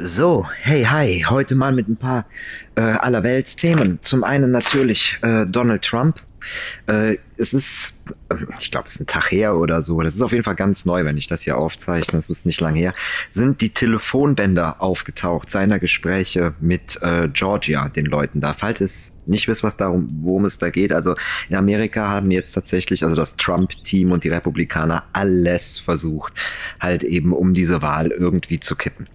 So, hey, hi, heute mal mit ein paar äh, Allerweltsthemen. Zum einen natürlich äh, Donald Trump. Äh, es ist, äh, ich glaube, es ist ein Tag her oder so. Das ist auf jeden Fall ganz neu, wenn ich das hier aufzeichne. Das ist nicht lang her. Sind die Telefonbänder aufgetaucht seiner Gespräche mit äh, Georgia, den Leuten da. Falls es nicht wisst, was darum, worum es da geht. Also in Amerika haben jetzt tatsächlich, also das Trump-Team und die Republikaner alles versucht, halt eben um diese Wahl irgendwie zu kippen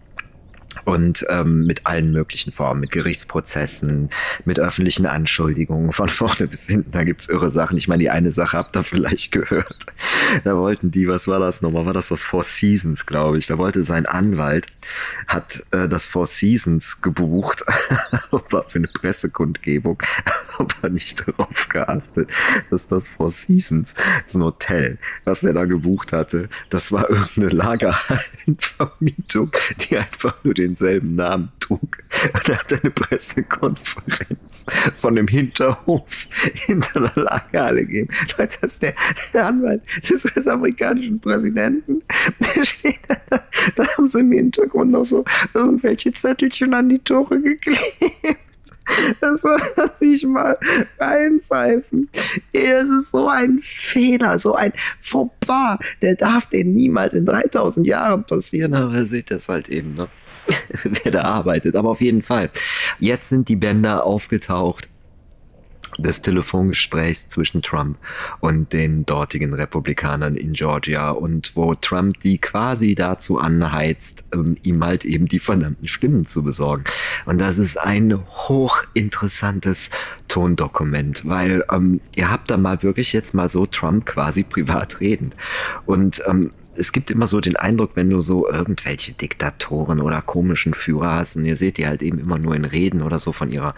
und ähm, mit allen möglichen Formen, mit Gerichtsprozessen, mit öffentlichen Anschuldigungen von vorne bis hinten. Da gibt's irre Sachen. Ich meine, die eine Sache habt ihr vielleicht gehört. Da wollten die, was war das nochmal? War das das Four Seasons, glaube ich? Da wollte sein Anwalt, hat äh, das Four Seasons gebucht, war für eine Pressekundgebung, aber nicht darauf geachtet, dass das Four Seasons, das ist ein Hotel, was er da gebucht hatte, das war irgendeine Lagerhallenvermietung, die einfach nur den denselben Namen trug. Und er hat eine Pressekonferenz von dem Hinterhof hinter der Lagerhalle gegeben. Leute, das ist der, der Anwalt des US-amerikanischen Präsidenten. Da haben sie im Hintergrund noch so irgendwelche Zettelchen an die Tore geklebt. Das war sich mal reinpfeifen. Es ist so ein Fehler, so ein Fauxpas. Der darf den niemals in 3000 Jahren passieren, aber er sieht das halt eben, ne? wer da arbeitet. Aber auf jeden Fall. Jetzt sind die Bänder aufgetaucht des Telefongesprächs zwischen Trump und den dortigen Republikanern in Georgia und wo Trump die quasi dazu anheizt, ähm, ihm halt eben die verdammten Stimmen zu besorgen. Und das ist ein hochinteressantes Tondokument, weil ähm, ihr habt da mal wirklich jetzt mal so Trump quasi privat reden. Und ähm, es gibt immer so den Eindruck, wenn du so irgendwelche Diktatoren oder komischen Führer hast und ihr seht die halt eben immer nur in Reden oder so von ihrer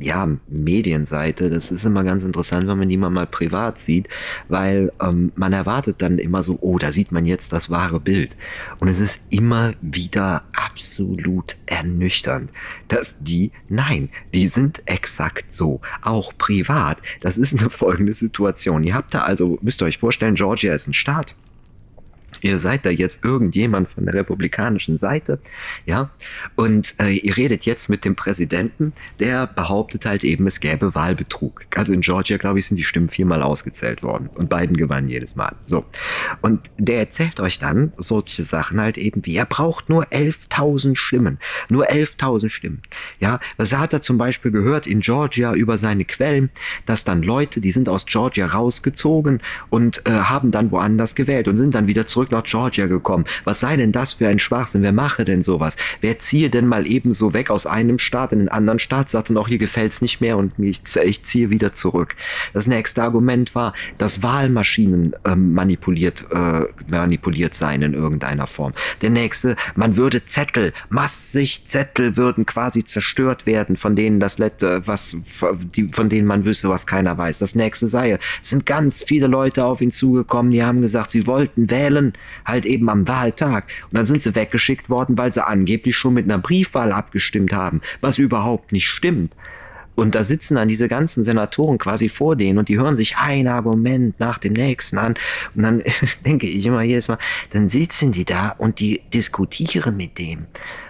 ja, Medienseite, das ist immer ganz interessant, wenn man die mal, privat sieht, weil ähm, man erwartet dann immer so, oh, da sieht man jetzt das wahre Bild. Und es ist immer wieder absolut ernüchternd, dass die, nein, die sind exakt so, auch privat. Das ist eine folgende Situation. Ihr habt da also, müsst ihr euch vorstellen, Georgia ist ein Staat ihr seid da jetzt irgendjemand von der republikanischen Seite, ja, und äh, ihr redet jetzt mit dem Präsidenten, der behauptet halt eben, es gäbe Wahlbetrug. Also in Georgia, glaube ich, sind die Stimmen viermal ausgezählt worden und Biden gewann jedes Mal. So. Und der erzählt euch dann solche Sachen halt eben wie, er braucht nur 11.000 Stimmen. Nur 11.000 Stimmen. Ja, was hat er zum Beispiel gehört in Georgia über seine Quellen, dass dann Leute, die sind aus Georgia rausgezogen und äh, haben dann woanders gewählt und sind dann wieder zurück nach Georgia gekommen. Was sei denn das für ein Schwachsinn? Wer mache denn sowas? Wer ziehe denn mal eben so weg aus einem Staat in einen anderen Staat, sagt dann auch, hier gefällt's nicht mehr und ich, ich ziehe wieder zurück. Das nächste Argument war, dass Wahlmaschinen ähm, manipuliert, äh, manipuliert seien in irgendeiner Form. Der nächste, man würde Zettel, massig Zettel würden quasi zerstört werden, von denen das Letzte, was, die, von denen man wüsste, was keiner weiß. Das nächste sei, es sind ganz viele Leute auf ihn zugekommen, die haben gesagt, sie wollten wählen, halt eben am Wahltag. Und dann sind sie weggeschickt worden, weil sie angeblich schon mit einer Briefwahl abgestimmt haben, was überhaupt nicht stimmt. Und da sitzen dann diese ganzen Senatoren quasi vor denen und die hören sich ein Argument nach dem nächsten an. Und dann denke ich immer jedes Mal, dann sitzen die da und die diskutieren mit dem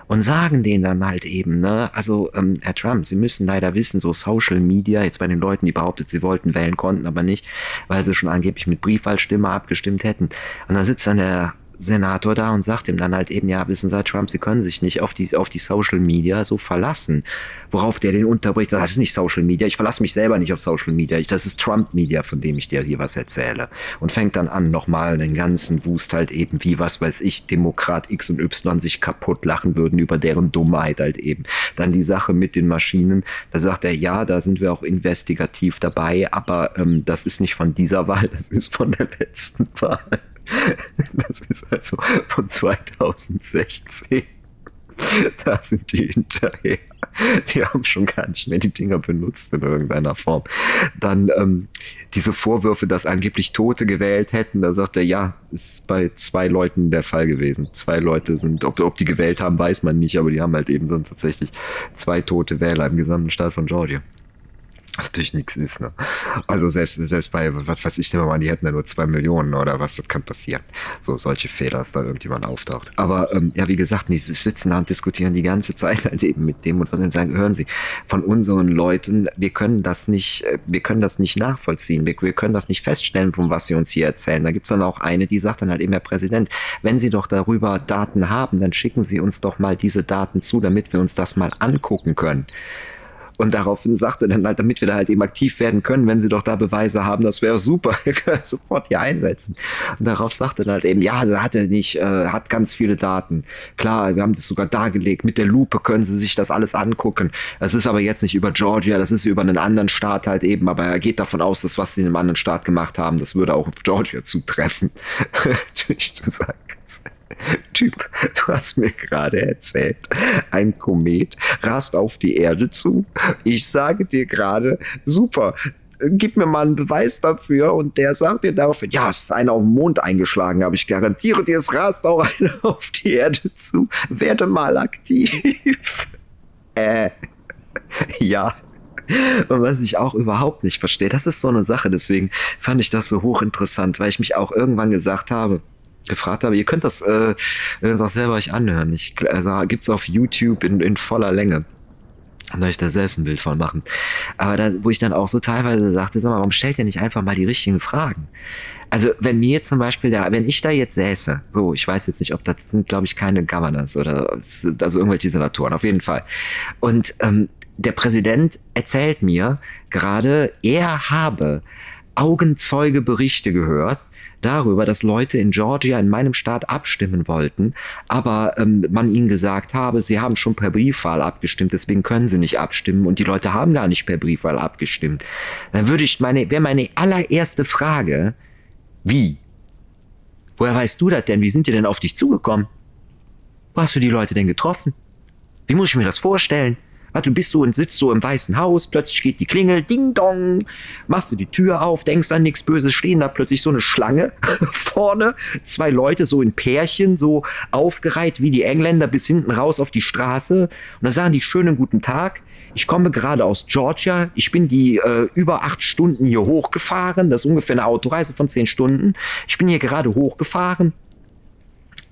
und sagen denen dann halt eben, ne, also ähm, Herr Trump, Sie müssen leider wissen, so Social Media, jetzt bei den Leuten, die behauptet, sie wollten wählen, konnten aber nicht, weil sie schon angeblich mit Briefwahlstimme abgestimmt hätten. Und da sitzt dann der Senator da und sagt ihm dann halt eben, ja, wissen Sie, Trump, Sie können sich nicht auf die, auf die Social Media so verlassen. Worauf der den unterbricht, sagt, das ist nicht Social Media, ich verlasse mich selber nicht auf Social Media, ich, das ist Trump Media, von dem ich dir hier was erzähle. Und fängt dann an, nochmal den ganzen Wust halt eben, wie, was weiß ich, Demokrat X und Y sich kaputt lachen würden über deren Dummheit halt eben. Dann die Sache mit den Maschinen, da sagt er, ja, da sind wir auch investigativ dabei, aber ähm, das ist nicht von dieser Wahl, das ist von der letzten Wahl. Das ist also von 2016. Da sind die hinterher. Die haben schon gar nicht mehr die Dinger benutzt in irgendeiner Form. Dann ähm, diese Vorwürfe, dass angeblich Tote gewählt hätten, da sagt er, ja, ist bei zwei Leuten der Fall gewesen. Zwei Leute sind, ob, ob die gewählt haben, weiß man nicht, aber die haben halt eben dann tatsächlich zwei tote Wähler im gesamten Staat von Georgia. Was natürlich nichts ist. Ne? Also selbst, selbst bei, was weiß ich, nehmen wir mal, die hätten ja nur zwei Millionen oder was, das kann passieren. So solche Fehler, dass da irgendjemand auftaucht. Aber ähm, ja, wie gesagt, die sitzen da und diskutieren die ganze Zeit halt eben mit dem und was dann sagen, hören Sie, von unseren Leuten, wir können das nicht, äh, wir können das nicht nachvollziehen, wir, wir können das nicht feststellen, von was Sie uns hier erzählen. Da gibt's dann auch eine, die sagt dann halt eben, Herr Präsident, wenn Sie doch darüber Daten haben, dann schicken Sie uns doch mal diese Daten zu, damit wir uns das mal angucken können. Und daraufhin sagte dann halt, damit wir da halt eben aktiv werden können, wenn sie doch da Beweise haben, das wäre super, sofort hier einsetzen. Und darauf sagte dann halt eben, ja, er hatte nicht, äh, hat ganz viele Daten. Klar, wir haben das sogar dargelegt. Mit der Lupe können sie sich das alles angucken. Das ist aber jetzt nicht über Georgia, das ist über einen anderen Staat halt eben, aber er geht davon aus, dass was sie in einem anderen Staat gemacht haben, das würde auch auf Georgia zutreffen. du sagst. Typ, du hast mir gerade erzählt, ein Komet rast auf die Erde zu. Ich sage dir gerade, super, gib mir mal einen Beweis dafür und der sagt mir daraufhin, ja, es ist einer auf den Mond eingeschlagen, aber ich garantiere dir, es rast auch einer auf die Erde zu. Werde mal aktiv. äh, ja. Und was ich auch überhaupt nicht verstehe, das ist so eine Sache, deswegen fand ich das so hochinteressant, weil ich mich auch irgendwann gesagt habe, gefragt habe. Ihr könnt das, äh, das auch selber euch anhören. Ich, also gibt's auf YouTube in, in voller Länge. Kann euch da selbst ein Bild von machen. Aber da, wo ich dann auch so teilweise sagte, sag mal, warum stellt ihr nicht einfach mal die richtigen Fragen? Also, wenn mir zum Beispiel da, wenn ich da jetzt säße, so, ich weiß jetzt nicht, ob das sind, glaube ich, keine Governors oder also irgendwelche Senatoren, auf jeden Fall. Und ähm, der Präsident erzählt mir gerade, er habe Augenzeugeberichte gehört, darüber, dass Leute in Georgia, in meinem Staat, abstimmen wollten, aber ähm, man ihnen gesagt habe, sie haben schon per Briefwahl abgestimmt, deswegen können sie nicht abstimmen und die Leute haben gar nicht per Briefwahl abgestimmt. Dann würde ich meine, wäre meine allererste Frage, wie? Woher weißt du das denn? Wie sind die denn auf dich zugekommen? Wo hast du die Leute denn getroffen? Wie muss ich mir das vorstellen? Du bist so und sitzt so im Weißen Haus, plötzlich geht die Klingel, ding dong, machst du die Tür auf, denkst an nichts Böses, stehen da plötzlich so eine Schlange vorne, zwei Leute so in Pärchen, so aufgereiht wie die Engländer bis hinten raus auf die Straße und dann sagen die schönen guten Tag. Ich komme gerade aus Georgia. Ich bin die äh, über acht Stunden hier hochgefahren. Das ist ungefähr eine Autoreise von zehn Stunden. Ich bin hier gerade hochgefahren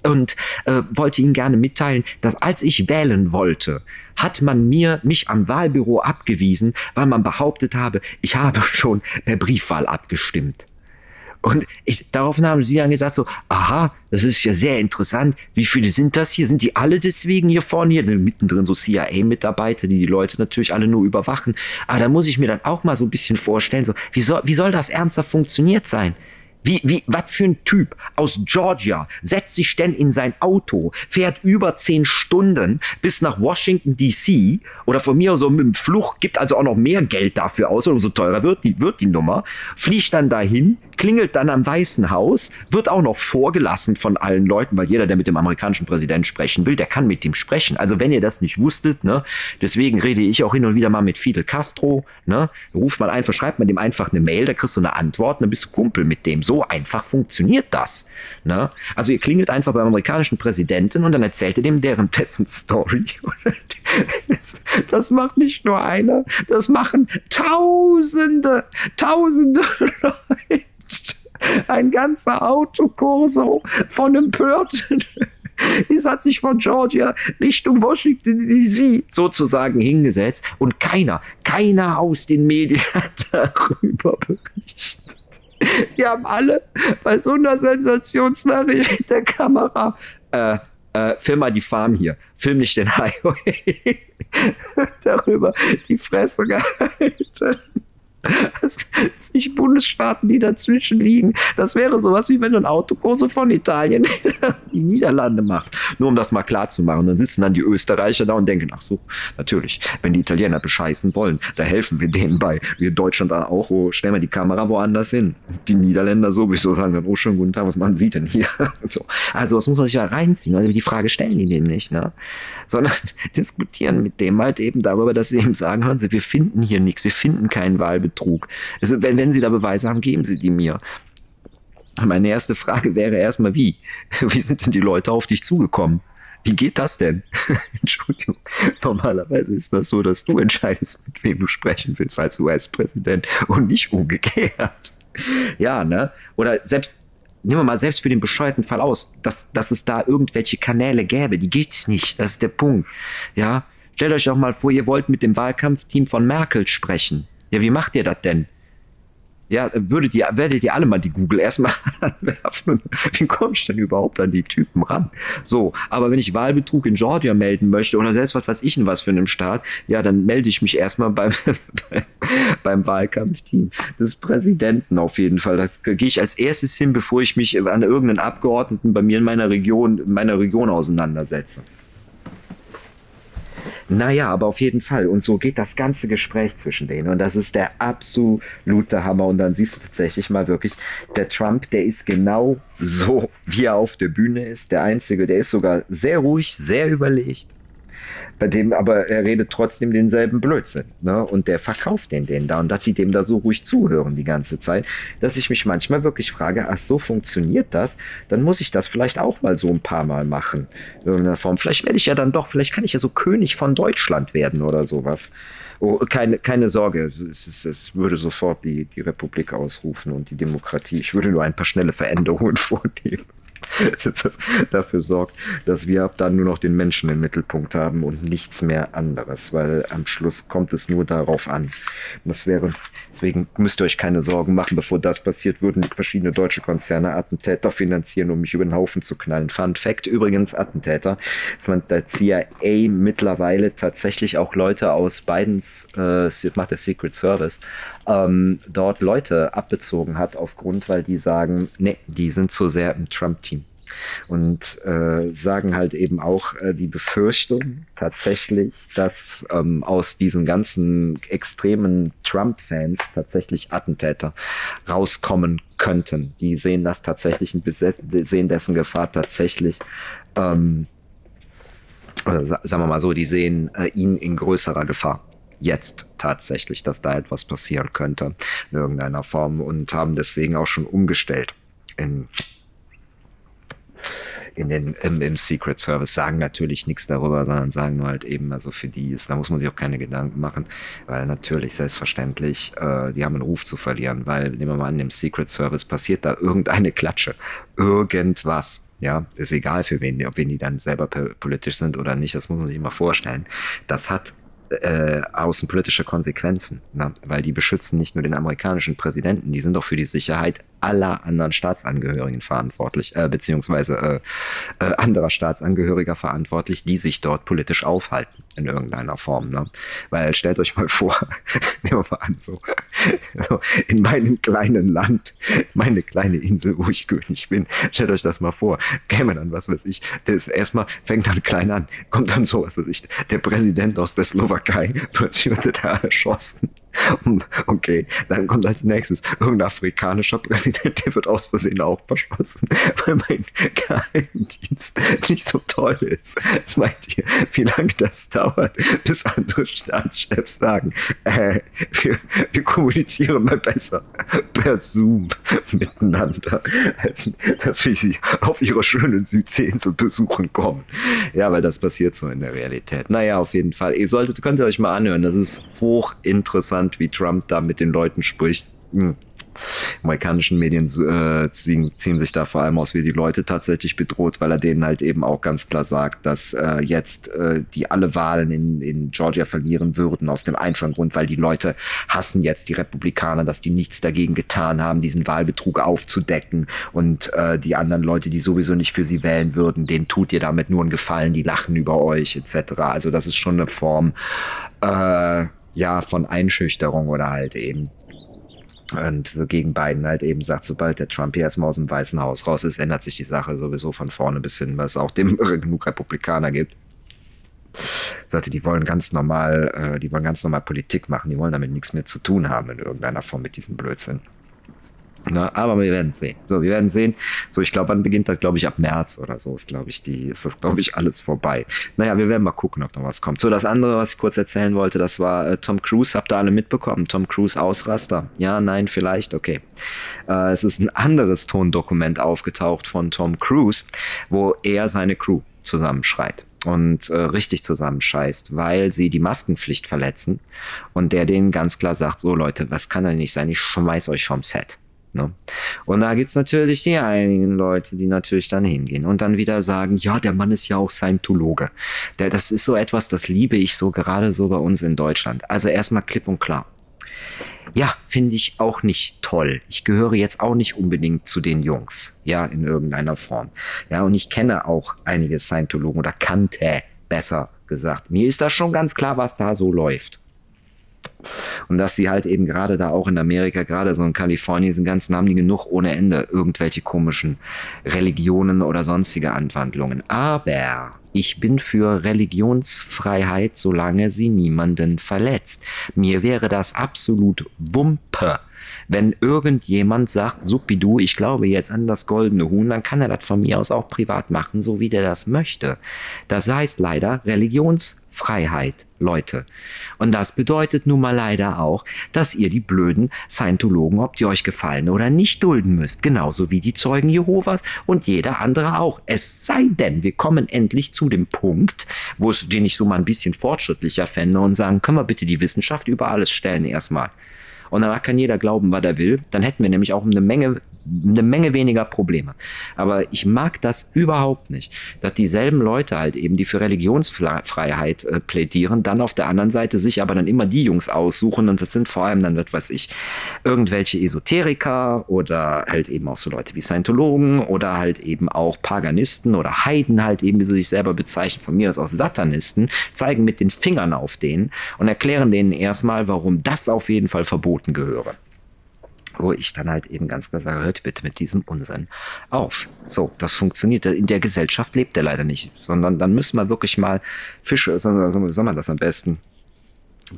und äh, wollte Ihnen gerne mitteilen, dass als ich wählen wollte, hat man mir mich am Wahlbüro abgewiesen, weil man behauptet habe, ich habe schon per Briefwahl abgestimmt. Und ich, daraufhin haben sie dann gesagt so, aha, das ist ja sehr interessant. Wie viele sind das hier? Sind die alle deswegen hier vorne hier? Mittendrin so CIA-Mitarbeiter, die die Leute natürlich alle nur überwachen. Aber da muss ich mir dann auch mal so ein bisschen vorstellen, so, wie soll, wie soll das ernsthaft funktioniert sein? Wie, wie, was für ein Typ aus Georgia setzt sich denn in sein Auto, fährt über zehn Stunden bis nach Washington DC oder von mir so mit dem Fluch, gibt also auch noch mehr Geld dafür aus, umso teurer wird die, wird die Nummer, fliegt dann dahin, klingelt dann am Weißen Haus, wird auch noch vorgelassen von allen Leuten, weil jeder, der mit dem amerikanischen Präsidenten sprechen will, der kann mit ihm sprechen. Also wenn ihr das nicht wusstet, ne, deswegen rede ich auch hin und wieder mal mit Fidel Castro, ne, ruft mal einfach, schreibt man dem einfach eine Mail, da kriegst du eine Antwort, dann bist du Kumpel mit dem. So einfach funktioniert das. Ne? Also ihr klingelt einfach beim amerikanischen Präsidenten und dann erzählt ihr dem deren dessen Story. Das, das macht nicht nur einer, das machen Tausende, Tausende Leute ein ganzer Autokorso von Empörten. Es hat sich von Georgia Richtung Washington DC sozusagen hingesetzt und keiner, keiner aus den Medien hat darüber berichtet. Die haben alle bei so einer Sensationsnachricht der Kamera äh, äh, film mal die Farm hier, film nicht den Highway. darüber die Fresse gehalten. Es sind nicht Bundesstaaten, die dazwischen liegen. Das wäre sowas wie wenn du ein Autokurse von Italien in die Niederlande machst. Nur um das mal klar zu machen. Dann sitzen dann die Österreicher da und denken, ach so, natürlich, wenn die Italiener bescheißen wollen, da helfen wir denen bei. Wir Deutschland auch, oh, stellen wir die Kamera woanders hin. Die Niederländer sowieso sagen dann, oh, schönen guten Tag, was machen Sie denn hier? so. Also, das muss man sich ja reinziehen. Also, die Frage stellen die denen nicht, ne? Sondern diskutieren mit dem halt eben darüber, dass sie eben sagen, hören Sie, wir finden hier nichts, wir finden keinen Wahlbetrug. Betrug. Also, wenn, wenn Sie da Beweise haben, geben Sie die mir. Meine erste Frage wäre erstmal, wie? Wie sind denn die Leute auf dich zugekommen? Wie geht das denn? Entschuldigung. Normalerweise ist das so, dass du entscheidest, mit wem du sprechen willst als US-Präsident und nicht umgekehrt. Ja, ne? Oder selbst, nehmen wir mal selbst für den bescheuerten Fall aus, dass, dass es da irgendwelche Kanäle gäbe. Die gibt's nicht. Das ist der Punkt. Ja? Stellt euch doch mal vor, ihr wollt mit dem Wahlkampfteam von Merkel sprechen. Ja, wie macht ihr das denn? Ja, würdet ihr, werdet ihr alle mal die Google erstmal anwerfen. Wie komme ich denn überhaupt an die Typen ran? So, aber wenn ich Wahlbetrug in Georgia melden möchte oder selbst was weiß ich in was für einem Staat, ja, dann melde ich mich erstmal beim, beim Wahlkampfteam des Präsidenten auf jeden Fall. Das gehe ich als erstes hin, bevor ich mich an irgendeinen Abgeordneten bei mir in meiner Region, in meiner Region auseinandersetze. Naja, aber auf jeden Fall. Und so geht das ganze Gespräch zwischen denen. Und das ist der absolute Hammer. Und dann siehst du tatsächlich mal wirklich, der Trump, der ist genau so, wie er auf der Bühne ist. Der Einzige, der ist sogar sehr ruhig, sehr überlegt bei dem aber er redet trotzdem denselben Blödsinn. Ne? Und der verkauft den denen da und dass die dem da so ruhig zuhören die ganze Zeit, dass ich mich manchmal wirklich frage, ach so funktioniert das, dann muss ich das vielleicht auch mal so ein paar Mal machen. In irgendeiner Form. Vielleicht werde ich ja dann doch, vielleicht kann ich ja so König von Deutschland werden oder sowas. Oh, keine, keine Sorge, es, es, es würde sofort die, die Republik ausrufen und die Demokratie. Ich würde nur ein paar schnelle Veränderungen vornehmen. das dafür sorgt, dass wir ab dann nur noch den Menschen im Mittelpunkt haben und nichts mehr anderes, weil am Schluss kommt es nur darauf an. Das wäre, deswegen müsst ihr euch keine Sorgen machen, bevor das passiert, würden verschiedene deutsche Konzerne Attentäter finanzieren, um mich über den Haufen zu knallen. Fun Fact übrigens, Attentäter, dass man der CIA mittlerweile tatsächlich auch Leute aus Bidens, äh, macht der Secret Service, ähm, dort Leute abbezogen hat aufgrund, weil die sagen, nee, die sind zu sehr im Trump-Team. Und äh, sagen halt eben auch äh, die Befürchtung tatsächlich, dass ähm, aus diesen ganzen extremen Trump-Fans tatsächlich Attentäter rauskommen könnten. Die sehen das tatsächlich, sehen dessen Gefahr tatsächlich ähm, sagen wir mal so, die sehen äh, ihn in größerer Gefahr jetzt tatsächlich, dass da etwas passieren könnte in irgendeiner Form und haben deswegen auch schon umgestellt in in den, im, im Secret Service sagen natürlich nichts darüber, sondern sagen nur halt eben, also für die ist, da muss man sich auch keine Gedanken machen, weil natürlich selbstverständlich, äh, die haben einen Ruf zu verlieren, weil nehmen wir mal an, im Secret Service passiert da irgendeine Klatsche, irgendwas. Ja, ist egal für wen, ob wen die dann selber politisch sind oder nicht, das muss man sich immer vorstellen. Das hat äh, außenpolitische Konsequenzen, ne? weil die beschützen nicht nur den amerikanischen Präsidenten, die sind auch für die Sicherheit aller anderen Staatsangehörigen verantwortlich, äh, beziehungsweise äh, äh, anderer Staatsangehöriger verantwortlich, die sich dort politisch aufhalten in irgendeiner Form. Ne? Weil stellt euch mal vor, nehmen wir mal an, so, so in meinem kleinen Land, meine kleine Insel, wo ich König bin, stellt euch das mal vor, käme dann, was weiß ich, ist erstmal, fängt dann klein an, kommt dann so, was weiß ich, der Präsident aus der Slowakei, plötzlich wird da erschossen. Okay, dann kommt als nächstes irgendein afrikanischer Präsident, der wird aus Versehen auch verschossen, weil mein Geheimdienst nicht so toll ist. Was meint ihr, wie lange das dauert, bis andere Staatschefs sagen, äh, wir, wir kommunizieren mal besser per Zoom miteinander, als dass wir sie auf ihrer schönen Südseeinsel besuchen kommen. Ja, weil das passiert so in der Realität. Naja, auf jeden Fall. Ihr solltet, könnt ihr euch mal anhören, das ist hochinteressant, wie Trump da mit den Leuten spricht. Hm amerikanischen Medien äh, ziehen, ziehen, sich da vor allem aus, wie die Leute tatsächlich bedroht, weil er denen halt eben auch ganz klar sagt, dass äh, jetzt äh, die alle Wahlen in, in Georgia verlieren würden, aus dem einfachen Grund, weil die Leute hassen jetzt die Republikaner, dass die nichts dagegen getan haben, diesen Wahlbetrug aufzudecken und äh, die anderen Leute, die sowieso nicht für sie wählen würden, denen tut ihr damit nur einen Gefallen, die lachen über euch etc. Also das ist schon eine Form äh, ja von Einschüchterung oder halt eben und gegen Biden halt eben sagt, sobald der Trump hier erstmal aus dem Weißen Haus raus ist, ändert sich die Sache sowieso von vorne bis hin, weil es auch dem genug Republikaner gibt. Sagte, die wollen ganz normal, äh, die wollen ganz normal Politik machen, die wollen damit nichts mehr zu tun haben in irgendeiner Form mit diesem Blödsinn. Na, aber wir werden sehen. So, wir werden sehen. So, ich glaube, wann beginnt das, glaube ich, ab März oder so ist, glaube ich, die, ist das, glaube ich, alles vorbei. Naja, wir werden mal gucken, ob noch was kommt. So, das andere, was ich kurz erzählen wollte, das war äh, Tom Cruise. Habt ihr alle mitbekommen? Tom Cruise Ausraster. Ja, nein, vielleicht, okay. Äh, es ist ein anderes Tondokument aufgetaucht von Tom Cruise, wo er seine Crew zusammenschreit und äh, richtig zusammenscheißt, weil sie die Maskenpflicht verletzen und der denen ganz klar sagt, so Leute, was kann denn nicht sein, ich schmeiß euch vom Set. Ne? Und da gibt's natürlich die einigen Leute, die natürlich dann hingehen und dann wieder sagen, ja, der Mann ist ja auch Scientologe. Der, das ist so etwas, das liebe ich so gerade so bei uns in Deutschland. Also erstmal klipp und klar. Ja, finde ich auch nicht toll. Ich gehöre jetzt auch nicht unbedingt zu den Jungs, ja, in irgendeiner Form. Ja, und ich kenne auch einige Scientologen oder kannte besser gesagt. Mir ist da schon ganz klar, was da so läuft. Und dass sie halt eben gerade da auch in Amerika, gerade so in Kalifornien, sind ganzen haben die genug ohne Ende irgendwelche komischen Religionen oder sonstige Anwandlungen. Aber ich bin für Religionsfreiheit, solange sie niemanden verletzt. Mir wäre das absolut Wumpe wenn irgendjemand sagt, Supidu, ich glaube jetzt an das goldene Huhn, dann kann er das von mir aus auch privat machen, so wie der das möchte. Das heißt leider Religionsfreiheit, Leute. Und das bedeutet nun mal leider auch, dass ihr die blöden Scientologen, ob die euch gefallen oder nicht, dulden müsst. Genauso wie die Zeugen Jehovas und jeder andere auch. Es sei denn, wir kommen endlich zu dem Punkt, wo es, den ich so mal ein bisschen fortschrittlicher fände und sagen, können wir bitte die Wissenschaft über alles stellen erstmal. Und danach kann jeder glauben, was er will. Dann hätten wir nämlich auch eine Menge eine Menge weniger Probleme. Aber ich mag das überhaupt nicht, dass dieselben Leute halt eben, die für Religionsfreiheit äh, plädieren, dann auf der anderen Seite sich aber dann immer die Jungs aussuchen und das sind vor allem dann, was weiß ich, irgendwelche Esoteriker oder halt eben auch so Leute wie Scientologen oder halt eben auch Paganisten oder Heiden halt eben, wie sie sich selber bezeichnen, von mir aus auch Satanisten, zeigen mit den Fingern auf denen und erklären denen erstmal, warum das auf jeden Fall verboten gehöre wo ich dann halt eben ganz klar sage, hört bitte mit diesem Unsinn auf. So, das funktioniert. In der Gesellschaft lebt der leider nicht, sondern dann müssen wir wirklich mal Fische, wie soll man das am besten?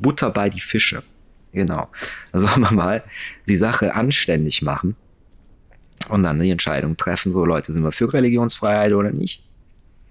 Butter bei die Fische. Genau. Da soll man mal die Sache anständig machen und dann die Entscheidung treffen, so Leute, sind wir für Religionsfreiheit oder nicht?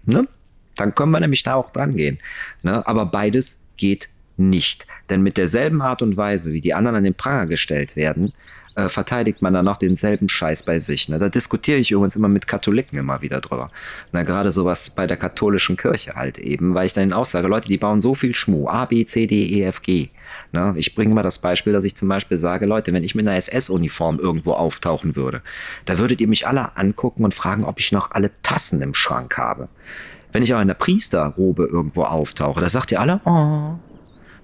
Ne? Dann können wir nämlich da auch dran gehen. Ne? Aber beides geht nicht. Denn mit derselben Art und Weise, wie die anderen an den Pranger gestellt werden, äh, verteidigt man dann noch denselben Scheiß bei sich. Ne? Da diskutiere ich übrigens immer mit Katholiken immer wieder drüber. Na, gerade sowas bei der katholischen Kirche halt eben, weil ich dann auch sage, Leute, die bauen so viel Schmuh, A, B, C, D, E, F, G. Ne? Ich bringe mal das Beispiel, dass ich zum Beispiel sage, Leute, wenn ich mit einer SS-Uniform irgendwo auftauchen würde, da würdet ihr mich alle angucken und fragen, ob ich noch alle Tassen im Schrank habe. Wenn ich aber in der Priesterrobe irgendwo auftauche, da sagt ihr alle, oh,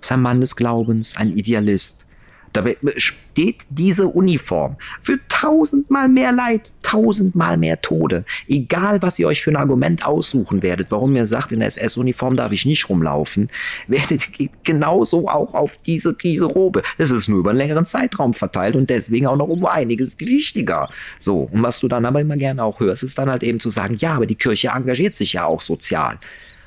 ist ein Mann des Glaubens, ein Idealist. Dabei steht diese Uniform für tausendmal mehr Leid, tausendmal mehr Tode. Egal, was ihr euch für ein Argument aussuchen werdet, warum ihr sagt, in der SS-Uniform darf ich nicht rumlaufen, werdet genauso auch auf diese, diese Robe. Es ist nur über einen längeren Zeitraum verteilt und deswegen auch noch um einiges wichtiger. So, und was du dann aber immer gerne auch hörst, ist dann halt eben zu sagen, ja, aber die Kirche engagiert sich ja auch sozial.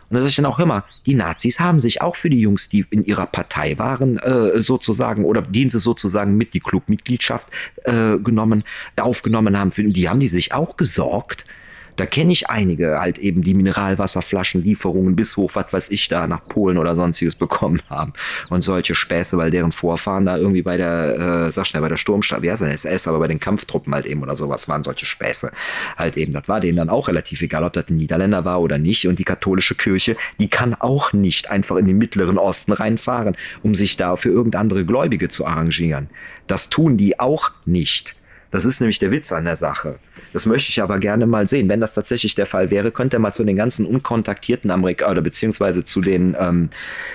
Und da sage ich dann auch immer, die Nazis haben sich auch für die Jungs, die in ihrer Partei waren, äh, sozusagen, oder denen sie sozusagen mit die Clubmitgliedschaft äh, genommen, aufgenommen haben, für, die haben die sich auch gesorgt, da kenne ich einige halt eben, die Mineralwasserflaschenlieferungen bis hoch, was weiß ich, da nach Polen oder sonstiges bekommen haben. Und solche Späße, weil deren Vorfahren da irgendwie bei der, äh, sag schnell, bei der Sturmstadt, wie heißt das, SS, aber bei den Kampftruppen halt eben oder sowas waren solche Späße halt eben. Das war denen dann auch relativ egal, ob das ein Niederländer war oder nicht. Und die katholische Kirche, die kann auch nicht einfach in den Mittleren Osten reinfahren, um sich da für irgendeine andere Gläubige zu arrangieren. Das tun die auch nicht. Das ist nämlich der Witz an der Sache. Das möchte ich aber gerne mal sehen. Wenn das tatsächlich der Fall wäre, könnte er mal zu den ganzen unkontaktierten Amerikanern oder beziehungsweise zu den, ähm,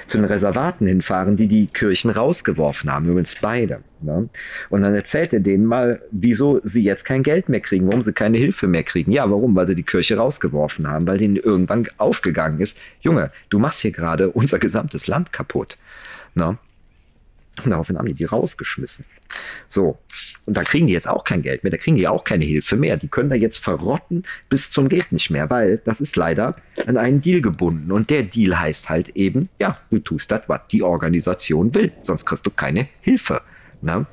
zu den Reservaten hinfahren, die die Kirchen rausgeworfen haben. Übrigens beide. Ne? Und dann erzählt er denen mal, wieso sie jetzt kein Geld mehr kriegen, warum sie keine Hilfe mehr kriegen. Ja, warum? Weil sie die Kirche rausgeworfen haben, weil denen irgendwann aufgegangen ist, Junge, du machst hier gerade unser gesamtes Land kaputt. Ne? Und daraufhin haben die die rausgeschmissen. So, und da kriegen die jetzt auch kein Geld mehr, da kriegen die auch keine Hilfe mehr. Die können da jetzt verrotten bis zum Geht nicht mehr, weil das ist leider an einen Deal gebunden. Und der Deal heißt halt eben, ja, du tust das, was die Organisation will, sonst kriegst du keine Hilfe. Ne?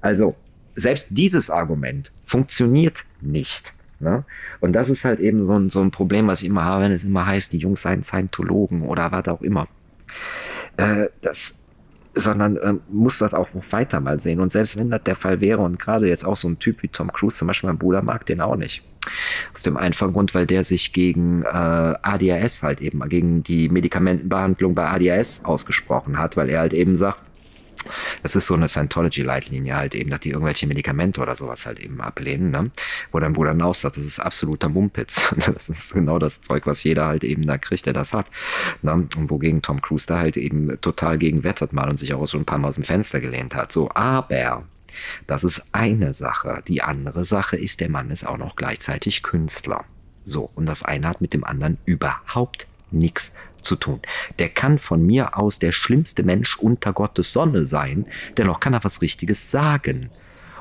Also, selbst dieses Argument funktioniert nicht. Ne? Und das ist halt eben so ein, so ein Problem, was ich immer habe, wenn es immer heißt, die Jungs seien Scientologen oder was auch immer. Äh, das sondern äh, muss das auch weiter mal sehen. Und selbst wenn das der Fall wäre und gerade jetzt auch so ein Typ wie Tom Cruise zum Beispiel, mein Bruder mag den auch nicht. Aus dem einfachen Grund, weil der sich gegen äh, ADHS halt eben, gegen die Medikamentenbehandlung bei ADHS ausgesprochen hat, weil er halt eben sagt, es ist so eine Scientology-Leitlinie halt eben, dass die irgendwelche Medikamente oder sowas halt eben ablehnen, ne? wo dein Bruder dann auch sagt, das ist absoluter Mumpitz. Das ist genau das Zeug, was jeder halt eben da kriegt, der das hat. Ne? Und wogegen Tom Cruise da halt eben total gegen wettert mal und sich auch so ein paar Mal aus dem Fenster gelehnt hat. So, aber das ist eine Sache. Die andere Sache ist, der Mann ist auch noch gleichzeitig Künstler. So, und das eine hat mit dem anderen überhaupt nichts zu tun. Der kann von mir aus der schlimmste Mensch unter Gottes Sonne sein, dennoch kann er was Richtiges sagen.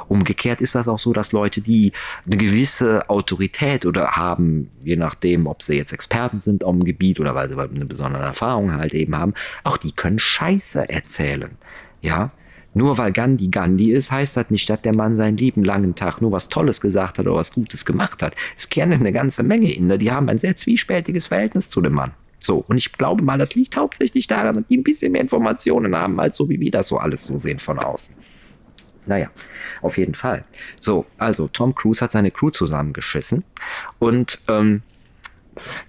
Umgekehrt ist das auch so, dass Leute, die eine gewisse Autorität oder haben, je nachdem, ob sie jetzt Experten sind auf dem Gebiet oder weil sie eine besondere Erfahrung halt eben haben, auch die können Scheiße erzählen. Ja, nur weil Gandhi Gandhi ist, heißt das nicht, dass der Mann seinen lieben langen Tag nur was Tolles gesagt hat oder was Gutes gemacht hat. Es kennen eine ganze Menge Inder, die haben ein sehr zwiespältiges Verhältnis zu dem Mann. So, und ich glaube mal, das liegt hauptsächlich daran, dass die ein bisschen mehr Informationen haben, als so wie wir das so alles so sehen von außen. Naja, auf jeden Fall. So, also Tom Cruise hat seine Crew zusammengeschissen und ähm,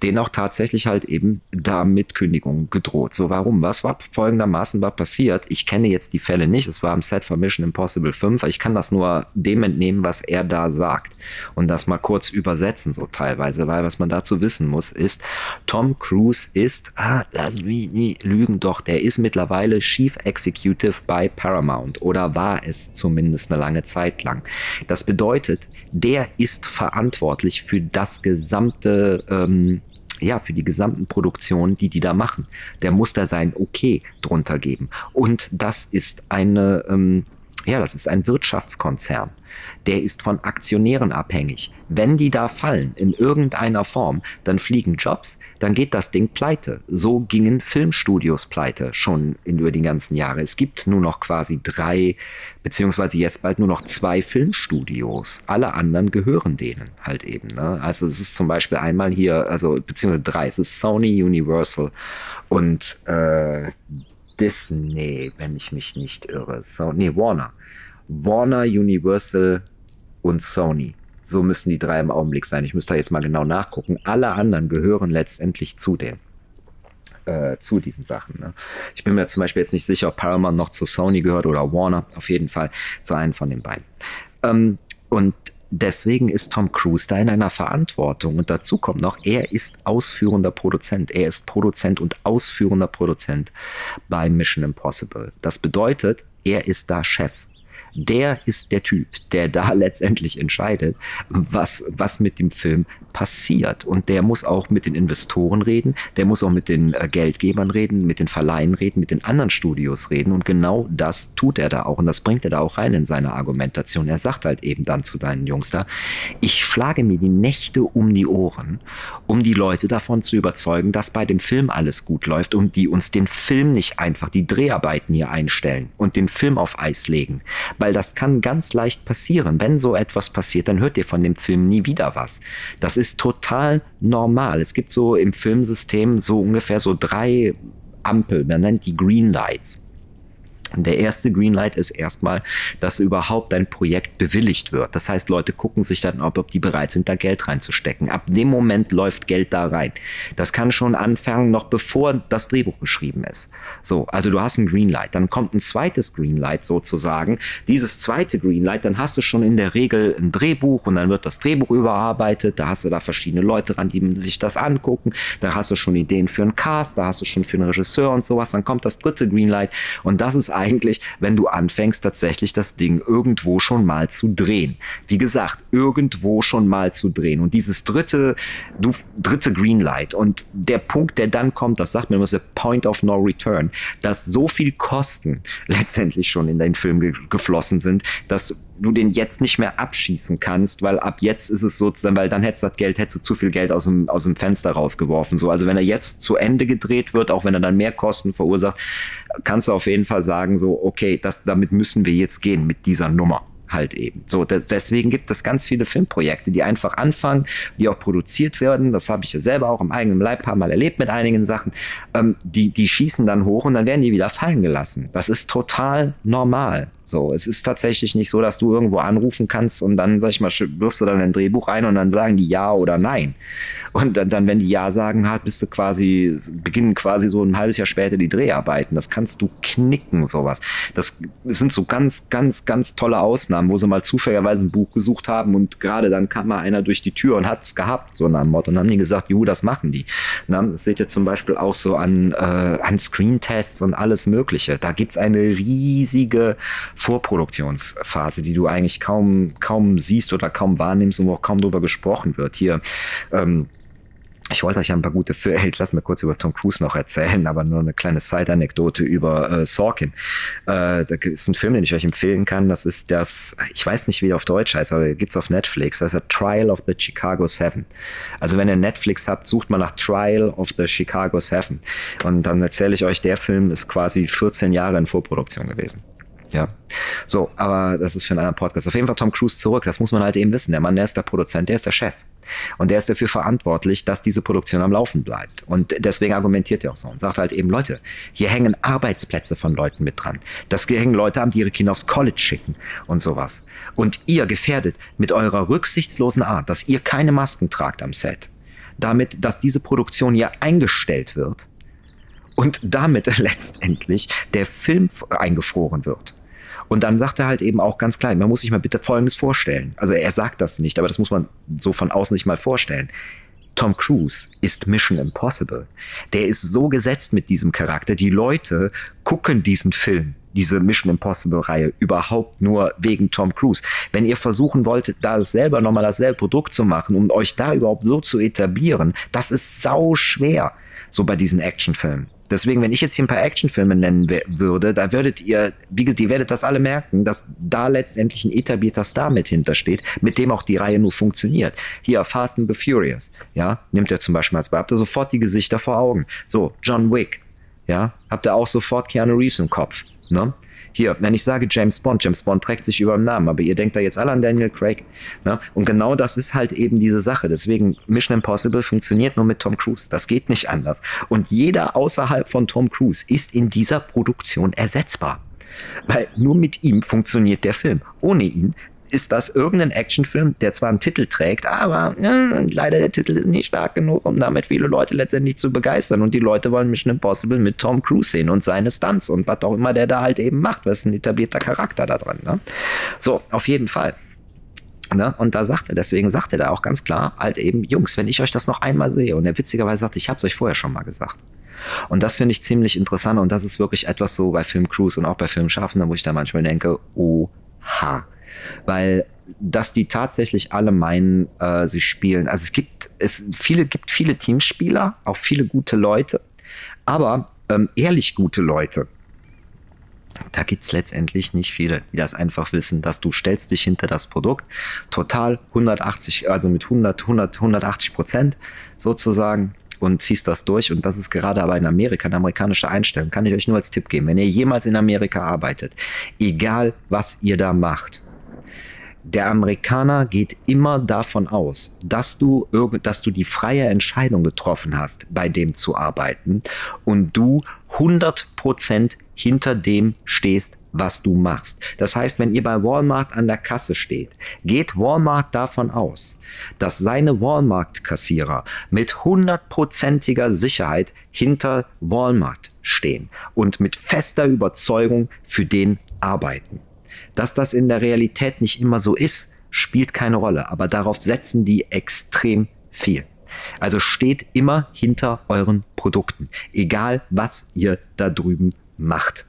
denen auch tatsächlich halt eben da mit Kündigung gedroht. So, warum? Was war folgendermaßen war passiert? Ich kenne jetzt die Fälle nicht. Es war am Set von Mission Impossible 5. Ich kann das nur dem entnehmen, was er da sagt. Und das mal kurz übersetzen, so teilweise, weil was man dazu wissen muss, ist, Tom Cruise ist, ah, lassen wir nie lügen, doch, der ist mittlerweile Chief Executive bei Paramount oder war es zumindest eine lange Zeit lang. Das bedeutet, der ist verantwortlich für das gesamte ähm, ja, für die gesamten Produktionen, die die da machen. Der muss da sein Okay drunter geben. Und das ist eine, ähm, ja, das ist ein Wirtschaftskonzern der ist von Aktionären abhängig. Wenn die da fallen in irgendeiner Form, dann fliegen Jobs, dann geht das Ding pleite. So gingen Filmstudios pleite schon in, über die ganzen Jahre. Es gibt nur noch quasi drei, beziehungsweise jetzt bald nur noch zwei Filmstudios. Alle anderen gehören denen halt eben. Ne? Also es ist zum Beispiel einmal hier, also beziehungsweise drei. Es ist Sony, Universal und äh, Disney, wenn ich mich nicht irre. So, nee, Warner. Warner, Universal und Sony. So müssen die drei im Augenblick sein. Ich müsste da jetzt mal genau nachgucken. Alle anderen gehören letztendlich zu dem. Äh, zu diesen Sachen. Ne? Ich bin mir zum Beispiel jetzt nicht sicher, ob Paramount noch zu Sony gehört oder Warner. Auf jeden Fall zu einem von den beiden. Ähm, und deswegen ist Tom Cruise da in einer Verantwortung. Und dazu kommt noch, er ist ausführender Produzent. Er ist Produzent und ausführender Produzent bei Mission Impossible. Das bedeutet, er ist da Chef der ist der Typ, der da letztendlich entscheidet, was, was mit dem Film passiert. Und der muss auch mit den Investoren reden, der muss auch mit den äh, Geldgebern reden, mit den Verleihen reden, mit den anderen Studios reden. Und genau das tut er da auch. Und das bringt er da auch rein in seine Argumentation. Er sagt halt eben dann zu deinen Jungs da, ich schlage mir die Nächte um die Ohren, um die Leute davon zu überzeugen, dass bei dem Film alles gut läuft und die uns den Film nicht einfach, die Dreharbeiten hier einstellen und den Film auf Eis legen weil das kann ganz leicht passieren. Wenn so etwas passiert, dann hört ihr von dem Film nie wieder was. Das ist total normal. Es gibt so im Filmsystem so ungefähr so drei Ampel, man nennt die Green Lights. Der erste Greenlight ist erstmal, dass überhaupt ein Projekt bewilligt wird. Das heißt, Leute gucken sich dann, ob, ob die bereit sind, da Geld reinzustecken. Ab dem Moment läuft Geld da rein. Das kann schon anfangen, noch bevor das Drehbuch geschrieben ist. So, also du hast ein Greenlight, dann kommt ein zweites Greenlight sozusagen. Dieses zweite Greenlight, dann hast du schon in der Regel ein Drehbuch und dann wird das Drehbuch überarbeitet. Da hast du da verschiedene Leute dran, die sich das angucken. Da hast du schon Ideen für einen Cast, da hast du schon für einen Regisseur und sowas. Dann kommt das dritte Greenlight und das ist eigentlich, wenn du anfängst, tatsächlich das Ding irgendwo schon mal zu drehen. Wie gesagt, irgendwo schon mal zu drehen. Und dieses dritte, du, dritte Greenlight und der Punkt, der dann kommt, das sagt mir immer so Point of No Return, dass so viel Kosten letztendlich schon in den Film ge geflossen sind, dass du den jetzt nicht mehr abschießen kannst, weil ab jetzt ist es so, weil dann hättest du das Geld, hättest du zu viel Geld aus dem, aus dem Fenster rausgeworfen. So, also wenn er jetzt zu Ende gedreht wird, auch wenn er dann mehr Kosten verursacht, kannst du auf jeden Fall sagen, so, okay, das, damit müssen wir jetzt gehen mit dieser Nummer halt eben. So, das, deswegen gibt es ganz viele Filmprojekte, die einfach anfangen, die auch produziert werden. Das habe ich ja selber auch im eigenen Leib paar Mal erlebt mit einigen Sachen. Ähm, die, die schießen dann hoch und dann werden die wieder fallen gelassen. Das ist total normal. So, es ist tatsächlich nicht so, dass du irgendwo anrufen kannst und dann, sag ich mal, wirfst du dann ein Drehbuch ein und dann sagen die ja oder nein. Und dann, dann wenn die ja sagen, hat, bist du quasi, beginnen quasi so ein halbes Jahr später die Dreharbeiten. Das kannst du knicken, sowas. Das sind so ganz, ganz, ganz tolle Ausnahmen, wo sie mal zufälligerweise ein Buch gesucht haben und gerade dann kam mal einer durch die Tür und hat es gehabt, so nach dem Motto. Und dann haben die gesagt, ju, das machen die. Na, das seht ihr zum Beispiel auch so an, äh, an Screen-Tests und alles Mögliche. Da gibt's eine riesige Vorproduktionsphase, die du eigentlich kaum, kaum siehst oder kaum wahrnimmst und wo auch kaum drüber gesprochen wird. Hier, ähm, ich wollte euch ein paar gute Filme, hey, lass mir kurz über Tom Cruise noch erzählen, aber nur eine kleine Side-Anekdote über äh, Sorkin. Äh, da ist ein Film, den ich euch empfehlen kann. Das ist das, ich weiß nicht, wie er auf Deutsch heißt, aber gibt's auf Netflix. Das ist Trial of the Chicago Seven. Also wenn ihr Netflix habt, sucht mal nach Trial of the Chicago Seven. Und dann erzähle ich euch, der Film ist quasi 14 Jahre in Vorproduktion gewesen. Ja. So, aber das ist für einen anderen Podcast. Auf jeden Fall Tom Cruise zurück. Das muss man halt eben wissen. Der Mann, der ist der Produzent, der ist der Chef. Und der ist dafür verantwortlich, dass diese Produktion am Laufen bleibt. Und deswegen argumentiert er auch so und sagt halt eben, Leute, hier hängen Arbeitsplätze von Leuten mit dran. Das hängen Leute an, die ihre Kinder aufs College schicken und sowas. Und ihr gefährdet mit eurer rücksichtslosen Art, dass ihr keine Masken tragt am Set, damit, dass diese Produktion hier eingestellt wird und damit letztendlich der Film eingefroren wird. Und dann sagt er halt eben auch ganz klein, man muss sich mal bitte Folgendes vorstellen. Also er sagt das nicht, aber das muss man so von außen sich mal vorstellen. Tom Cruise ist Mission Impossible. Der ist so gesetzt mit diesem Charakter. Die Leute gucken diesen Film, diese Mission Impossible Reihe überhaupt nur wegen Tom Cruise. Wenn ihr versuchen wolltet, da selber nochmal dasselbe Produkt zu machen, um euch da überhaupt so zu etablieren, das ist sau schwer. So bei diesen Actionfilmen. Deswegen, wenn ich jetzt hier ein paar Actionfilme nennen würde, da würdet ihr, wie gesagt, ihr werdet das alle merken, dass da letztendlich ein etablierter Star mit hintersteht, mit dem auch die Reihe nur funktioniert. Hier, Fast and the Furious, ja, nimmt er zum Beispiel als Beispiel, habt ihr sofort die Gesichter vor Augen. So, John Wick, ja, habt ihr auch sofort Keanu Reeves im Kopf, ne? Hier, wenn ich sage James Bond, James Bond trägt sich über den Namen, aber ihr denkt da jetzt alle an Daniel Craig. Ne? Und genau das ist halt eben diese Sache. Deswegen Mission Impossible funktioniert nur mit Tom Cruise. Das geht nicht anders. Und jeder außerhalb von Tom Cruise ist in dieser Produktion ersetzbar. Weil nur mit ihm funktioniert der Film. Ohne ihn ist das irgendein Actionfilm, der zwar einen Titel trägt, aber ja, leider der Titel ist nicht stark genug, um damit viele Leute letztendlich zu begeistern. Und die Leute wollen Mission Impossible mit Tom Cruise sehen und seine Stunts und was auch immer der da halt eben macht. Was ist ein etablierter Charakter da drin. Ne? So, auf jeden Fall. Ne? Und da sagt er, deswegen sagt er da auch ganz klar, halt eben, Jungs, wenn ich euch das noch einmal sehe, und er witzigerweise sagt, ich habe es euch vorher schon mal gesagt. Und das finde ich ziemlich interessant und das ist wirklich etwas so bei Film Cruise und auch bei Filmschaffenden, wo ich da manchmal denke, oha weil dass die tatsächlich alle meinen, äh, sie spielen. Also es gibt es viele gibt viele Teamspieler, auch viele gute Leute, aber ähm, ehrlich gute Leute. Da gibt es letztendlich nicht viele, die das einfach wissen, dass du stellst dich hinter das Produkt total 180, also mit 100, 100, 180 Prozent sozusagen und ziehst das durch. Und das ist gerade aber in Amerika eine amerikanische Einstellung. Kann ich euch nur als Tipp geben. Wenn ihr jemals in Amerika arbeitet, egal was ihr da macht, der Amerikaner geht immer davon aus, dass du, dass du die freie Entscheidung getroffen hast, bei dem zu arbeiten und du 100% hinter dem stehst, was du machst. Das heißt, wenn ihr bei Walmart an der Kasse steht, geht Walmart davon aus, dass seine Walmart-Kassierer mit hundertprozentiger Sicherheit hinter Walmart stehen und mit fester Überzeugung für den arbeiten. Dass das in der Realität nicht immer so ist, spielt keine Rolle, aber darauf setzen die extrem viel. Also steht immer hinter euren Produkten, egal was ihr da drüben macht.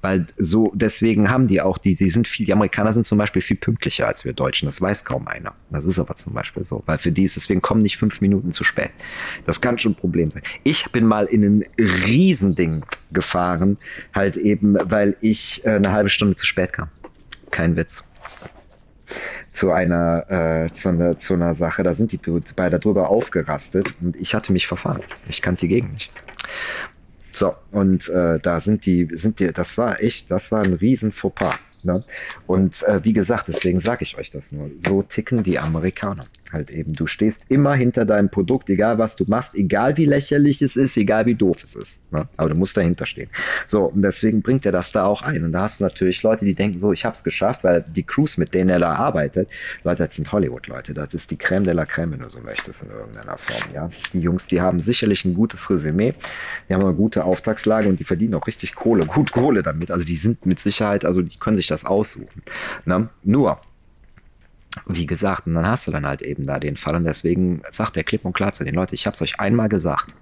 Weil so, deswegen haben die auch, die, die sind viel, die Amerikaner sind zum Beispiel viel pünktlicher als wir Deutschen. Das weiß kaum einer. Das ist aber zum Beispiel so. Weil für die ist deswegen kommen nicht fünf Minuten zu spät. Das kann schon ein Problem sein. Ich bin mal in ein Riesending gefahren, halt eben, weil ich äh, eine halbe Stunde zu spät kam kein Witz. Zu einer, äh, zu einer, zu einer Sache, da sind die beide drüber aufgerastet und ich hatte mich verfahren. Ich kannte die Gegend nicht. So, und äh, da sind die, sind die, das war echt, das war ein riesen Fauxpas. Ne? Und äh, wie gesagt, deswegen sage ich euch das nur. So ticken die Amerikaner halt eben. Du stehst immer hinter deinem Produkt, egal was du machst, egal wie lächerlich es ist, egal wie doof es ist. Ne? Aber du musst dahinter stehen. So, und deswegen bringt er das da auch ein. Und da hast du natürlich Leute, die denken so, ich habe es geschafft, weil die Crews, mit denen er da arbeitet, Leute, das sind Hollywood-Leute. Das ist die Creme de la Creme, wenn du so möchtest, in irgendeiner Form. Ja? Die Jungs, die haben sicherlich ein gutes Resümee, die haben eine gute Auftragslage und die verdienen auch richtig Kohle, gut Kohle damit. Also die sind mit Sicherheit, also die können sich das aussuchen. Ne? Nur, wie gesagt, und dann hast du dann halt eben da den Fall. Und deswegen sagt er klipp und klar zu den Leuten, ich habe es euch einmal gesagt.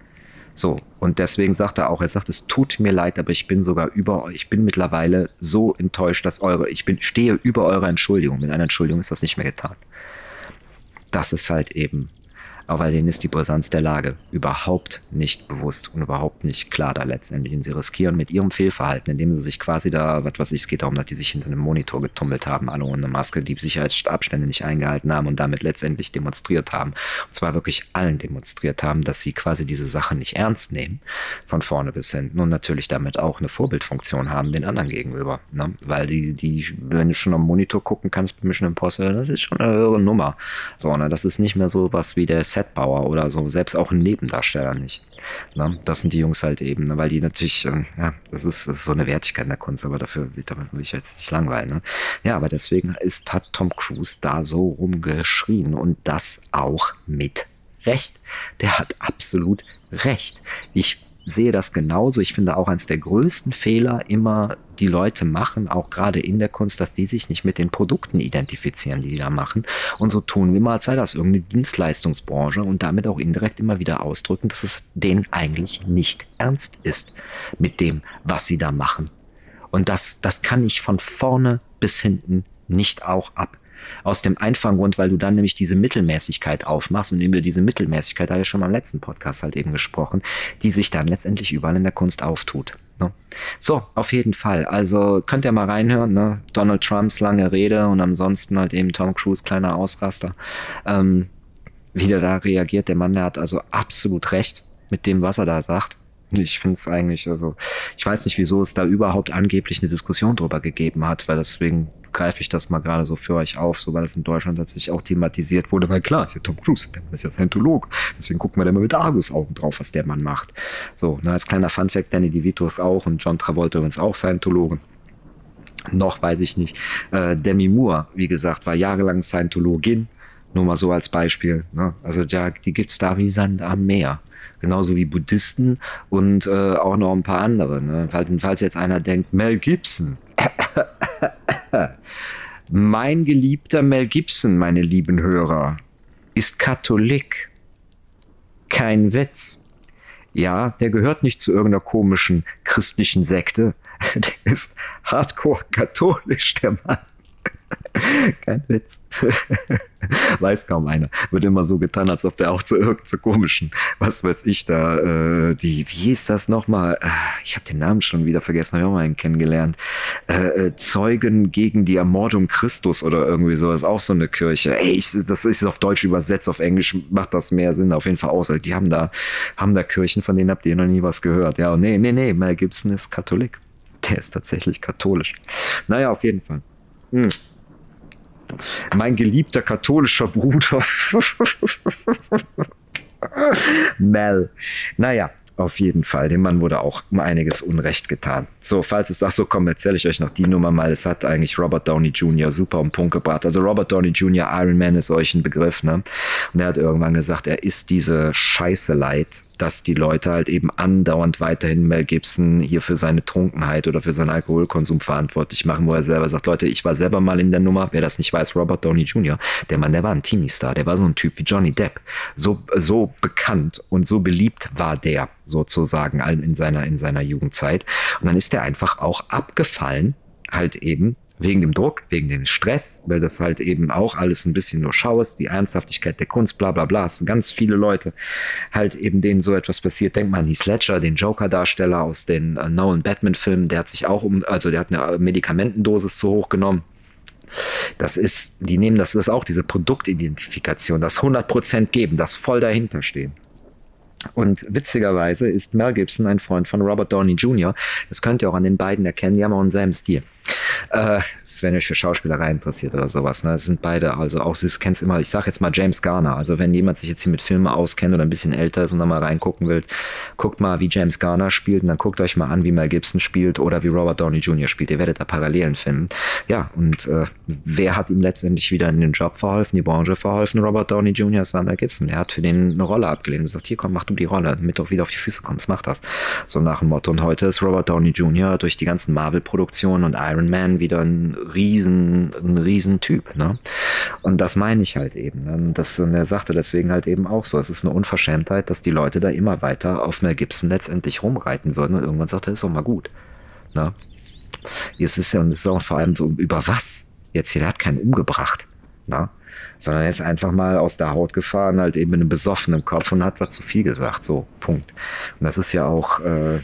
So, und deswegen sagt er auch, er sagt, es tut mir leid, aber ich bin sogar über, ich bin mittlerweile so enttäuscht, dass eure, ich bin, stehe über eurer Entschuldigung. Mit einer Entschuldigung ist das nicht mehr getan. Das ist halt eben aber denen ist die Brisanz der Lage überhaupt nicht bewusst und überhaupt nicht klar da letztendlich. Und sie riskieren mit ihrem Fehlverhalten, indem sie sich quasi da, was weiß ich, es geht darum, dass die sich hinter einem Monitor getummelt haben, alle ohne Maske, die Sicherheitsabstände nicht eingehalten haben und damit letztendlich demonstriert haben. Und zwar wirklich allen demonstriert haben, dass sie quasi diese Sache nicht ernst nehmen, von vorne bis hinten und natürlich damit auch eine Vorbildfunktion haben den anderen gegenüber. Ne? Weil die, die, wenn du schon am Monitor gucken kannst Mission Impossible, das ist schon eine höhere Nummer. So, ne? Das ist nicht mehr so was wie der Setbauer oder so, selbst auch ein Nebendarsteller nicht. Ne? Das sind die Jungs halt eben, ne? weil die natürlich, ähm, ja, das ist, das ist, so eine Wertigkeit in der Kunst, aber dafür damit will ich jetzt nicht langweilen. Ne? Ja, aber deswegen ist, hat Tom Cruise da so rumgeschrien und das auch mit Recht. Der hat absolut Recht. Ich sehe das genauso. Ich finde auch eines der größten Fehler immer die Leute machen, auch gerade in der Kunst, dass die sich nicht mit den Produkten identifizieren, die die da machen. Und so tun wie mal, als sei das irgendeine Dienstleistungsbranche und damit auch indirekt immer wieder ausdrücken, dass es denen eigentlich nicht ernst ist mit dem, was sie da machen. Und das, das kann ich von vorne bis hinten nicht auch ab aus dem einfachen Grund, weil du dann nämlich diese Mittelmäßigkeit aufmachst und über diese Mittelmäßigkeit, da habe ich schon mal im letzten Podcast halt eben gesprochen, die sich dann letztendlich überall in der Kunst auftut. Ne? So, auf jeden Fall. Also könnt ihr mal reinhören, ne? Donald Trumps lange Rede und ansonsten halt eben Tom Cruise kleiner Ausraster. Ähm, wie der da reagiert, der Mann, der hat also absolut recht mit dem, was er da sagt. Ich finde es eigentlich, also ich weiß nicht, wieso es da überhaupt angeblich eine Diskussion drüber gegeben hat, weil deswegen greife ich das mal gerade so für euch auf, so weil es in Deutschland tatsächlich auch thematisiert wurde, weil klar, ist ja Tom Cruise, der ist ja Scientolog, deswegen gucken wir da immer mit Argusaugen drauf, was der Mann macht. So, ne, als kleiner Funfact, Danny DeVito ist auch und John Travolta übrigens auch Scientologen. Noch weiß ich nicht. Äh, Demi Moore, wie gesagt, war jahrelang Scientologin, nur mal so als Beispiel. Ne? Also ja, die gibt's da wie Sand am Meer genauso wie Buddhisten und äh, auch noch ein paar andere. Ne? Falls, falls jetzt einer denkt, Mel Gibson. mein geliebter Mel Gibson, meine lieben Hörer, ist Katholik. Kein Witz. Ja, der gehört nicht zu irgendeiner komischen christlichen Sekte. Der ist hardcore katholisch, der Mann. Kein Witz. weiß kaum einer. Wird immer so getan, als ob der auch zu irgendeinem zu komischen, was weiß ich da, äh, die, wie hieß das nochmal? Äh, ich habe den Namen schon wieder vergessen, habe ich auch mal einen kennengelernt. Äh, äh, Zeugen gegen die Ermordung Christus oder irgendwie sowas, auch so eine Kirche. Ey, ich, das ist auf Deutsch übersetzt, auf Englisch macht das mehr Sinn, auf jeden Fall aus. Die haben da, haben da Kirchen, von denen habt ihr noch nie was gehört. Ja, nee, nee, nee, Mel Gibson ist Katholik. Der ist tatsächlich katholisch. Naja, auf jeden Fall. Hm mein geliebter katholischer Bruder. Mel. Naja, auf jeden Fall. Dem Mann wurde auch um einiges Unrecht getan. So, falls es, ach so, komm, erzähle ich euch noch die Nummer mal. Es hat eigentlich Robert Downey Jr. super um Punkt gebracht. Also Robert Downey Jr., Iron Man ist euch ein Begriff, ne? Und er hat irgendwann gesagt, er ist diese Scheiße leid, dass die Leute halt eben andauernd weiterhin Mel Gibson hier für seine Trunkenheit oder für seinen Alkoholkonsum verantwortlich machen, wo er selber sagt, Leute, ich war selber mal in der Nummer, wer das nicht weiß, Robert Downey Jr., der Mann, der war ein Teenie-Star, der war so ein Typ wie Johnny Depp. So, so bekannt und so beliebt war der sozusagen in seiner, in seiner Jugendzeit. Und dann ist der einfach auch abgefallen, halt eben wegen dem Druck, wegen dem Stress, weil das halt eben auch alles ein bisschen nur Schau ist, die Ernsthaftigkeit der Kunst, bla bla bla. Es sind ganz viele Leute halt eben, denen so etwas passiert. Denkt man an Heath Ledger, den Joker-Darsteller aus den äh, Nolan Batman-Filmen, der hat sich auch um, also der hat eine Medikamentendosis zu hoch genommen. Das ist, die nehmen das, das ist auch diese Produktidentifikation, das 100% geben, das voll dahinter stehen. Und witzigerweise ist Mel Gibson ein Freund von Robert Downey Jr. Das könnt ihr auch an den beiden erkennen, die haben auch denselben Stil. Äh, wenn euch für Schauspielerei interessiert oder sowas, ne? Das sind beide, also auch, sie kennt immer, ich sag jetzt mal James Garner. Also wenn jemand sich jetzt hier mit Filmen auskennt oder ein bisschen älter ist und da mal reingucken will, guckt mal, wie James Garner spielt und dann guckt euch mal an, wie Mel Gibson spielt oder wie Robert Downey Jr. spielt. Ihr werdet da Parallelen finden. Ja, und äh, wer hat ihm letztendlich wieder in den Job verholfen, die Branche verholfen? Robert Downey Jr., das war Mel Gibson. Er hat für den eine Rolle abgelehnt und gesagt, hier komm, mach du die Rolle, damit du auch wieder auf die Füße kommst, mach das. So nach dem Motto. Und heute ist Robert Downey Jr. durch die ganzen Marvel-Produktionen und Iron Man wieder ein riesen, ein riesen Typ. Ne? Und das meine ich halt eben. Ne? Und, das, und er sagte deswegen halt eben auch so, es ist eine Unverschämtheit, dass die Leute da immer weiter auf Mel Gibson letztendlich rumreiten würden und irgendwann sagt er, ist doch mal gut. Ne? Jetzt ist ja und ist auch vor allem über was? Jetzt hier, der hat keinen umgebracht. Ne? Sondern er ist einfach mal aus der Haut gefahren, halt eben mit einem besoffenen Kopf und hat was zu viel gesagt. So, Punkt. Und das ist ja auch, äh,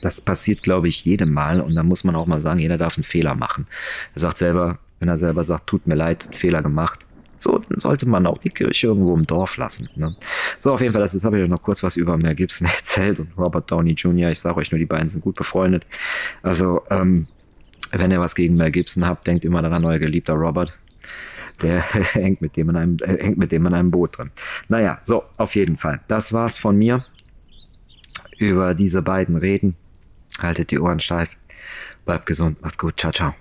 das passiert, glaube ich, jedem Mal. Und da muss man auch mal sagen, jeder darf einen Fehler machen. Er sagt selber, wenn er selber sagt, tut mir leid, Fehler gemacht, so sollte man auch die Kirche irgendwo im Dorf lassen. Ne? So, auf jeden Fall, das habe ich noch kurz was über Mel Gibson erzählt und Robert Downey Jr. Ich sage euch nur, die beiden sind gut befreundet. Also, ähm, wenn ihr was gegen Mel Gibson habt, denkt immer daran, euer geliebter Robert. Der hängt mit dem in einem, äh, hängt mit dem in einem Boot drin. Naja, so, auf jeden Fall. Das war's von mir über diese beiden Reden. Haltet die Ohren steif. Bleibt gesund. Macht's gut. Ciao, ciao.